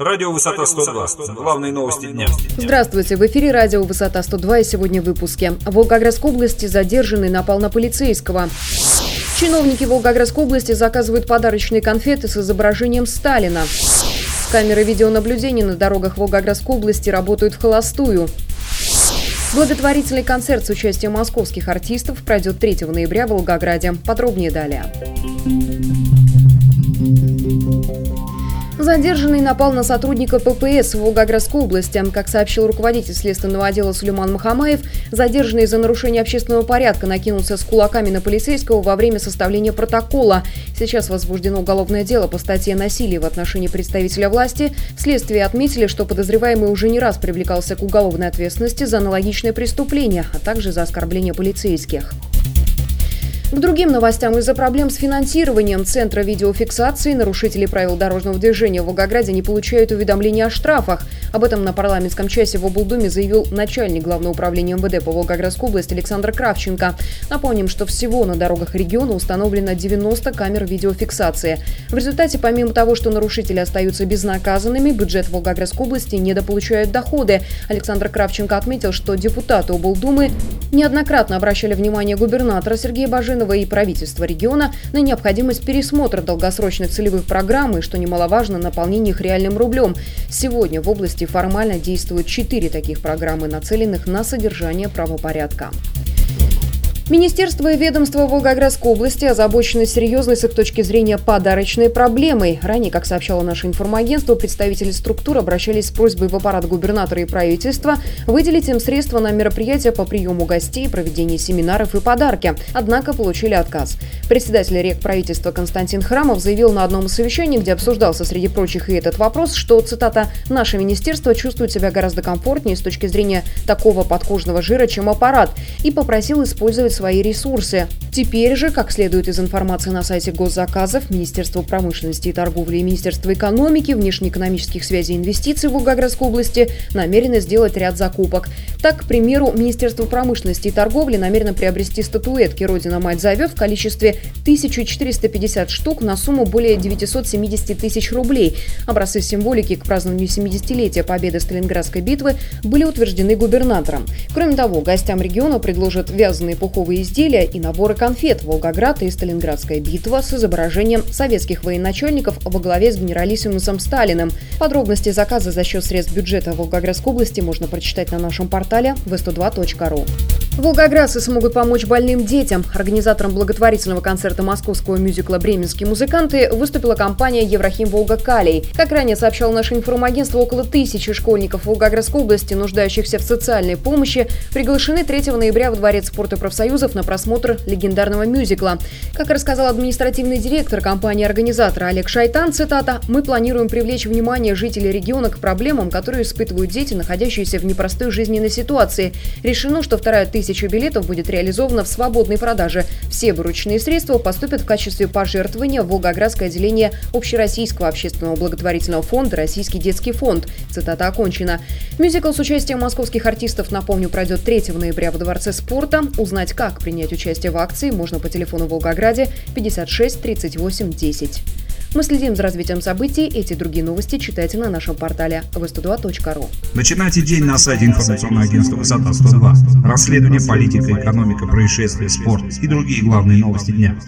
Радио «Высота 102». Главные новости дня. Здравствуйте. В эфире радио «Высота 102» и сегодня в выпуске. В Волгоградской области задержанный напал на полицейского. Чиновники Волгоградской области заказывают подарочные конфеты с изображением Сталина. Камеры видеонаблюдения на дорогах Волгоградской области работают в холостую. Благотворительный концерт с участием московских артистов пройдет 3 ноября в Волгограде. Подробнее далее. Задержанный напал на сотрудника ППС в Волгоградской области. Как сообщил руководитель следственного отдела Сулейман Махамаев, задержанный за нарушение общественного порядка накинулся с кулаками на полицейского во время составления протокола. Сейчас возбуждено уголовное дело по статье «Насилие в отношении представителя власти». Вследствие отметили, что подозреваемый уже не раз привлекался к уголовной ответственности за аналогичное преступление, а также за оскорбление полицейских. К другим новостям. Из-за проблем с финансированием Центра видеофиксации нарушители правил дорожного движения в Волгограде не получают уведомления о штрафах. Об этом на парламентском часе в облдуме заявил начальник Главного управления МВД по Волгоградской области Александр Кравченко. Напомним, что всего на дорогах региона установлено 90 камер видеофиксации. В результате, помимо того, что нарушители остаются безнаказанными, бюджет Волгоградской области недополучает доходы. Александр Кравченко отметил, что депутаты облдумы неоднократно обращали внимание губернатора Сергея Бажина Мишинова и правительства региона на необходимость пересмотра долгосрочных целевых программ и, что немаловажно, наполнения их реальным рублем. Сегодня в области формально действуют четыре таких программы, нацеленных на содержание правопорядка. Министерство и ведомство Волгоградской области озабочены серьезной с их точки зрения подарочной проблемой. Ранее, как сообщало наше информагентство, представители структур обращались с просьбой в аппарат губернатора и правительства выделить им средства на мероприятия по приему гостей, проведение семинаров и подарки. Однако получили отказ. Председатель рек правительства Константин Храмов заявил на одном из совещаний, где обсуждался среди прочих и этот вопрос, что, цитата, «наше министерство чувствует себя гораздо комфортнее с точки зрения такого подкожного жира, чем аппарат», и попросил использовать свои ресурсы. Теперь же, как следует из информации на сайте госзаказов, Министерство промышленности и торговли и Министерство экономики, внешнеэкономических связей и инвестиций в Волгоградской области намерены сделать ряд закупок. Так, к примеру, Министерство промышленности и торговли намерено приобрести статуэтки «Родина-мать зовет» в количестве 1450 штук на сумму более 970 тысяч рублей. Образцы символики к празднованию 70-летия победы Сталинградской битвы были утверждены губернатором. Кроме того, гостям региона предложат вязаные пуховые пищевые изделия и наборы конфет «Волгоград» и «Сталинградская битва» с изображением советских военачальников во главе с генералиссимусом Сталиным. Подробности заказа за счет средств бюджета Волгоградской области можно прочитать на нашем портале v102.ru. Волгоградцы смогут помочь больным детям. Организатором благотворительного концерта московского мюзикла «Бременские музыканты» выступила компания «Еврахим Волга Калий». Как ранее сообщало наше информагентство, около тысячи школьников Волгоградской области, нуждающихся в социальной помощи, приглашены 3 ноября в Дворец спорта профсоюзов на просмотр легендарного мюзикла. Как рассказал административный директор компании-организатора Олег Шайтан, цитата, «Мы планируем привлечь внимание жителей региона к проблемам, которые испытывают дети, находящиеся в непростой жизненной ситуации. Решено, что вторая тысяча тысячу билетов будет реализовано в свободной продаже. Все вырученные средства поступят в качестве пожертвования в Волгоградское отделение Общероссийского общественного благотворительного фонда «Российский детский фонд». Цитата окончена. Мюзикл с участием московских артистов, напомню, пройдет 3 ноября в Дворце спорта. Узнать, как принять участие в акции, можно по телефону в Волгограде 56 38 10. Мы следим за развитием событий. Эти и другие новости читайте на нашем портале v102.ru. Начинайте день на сайте информационного агентства «Высота 102». Расследование, политика, экономика, происшествия, спорт и другие главные новости дня.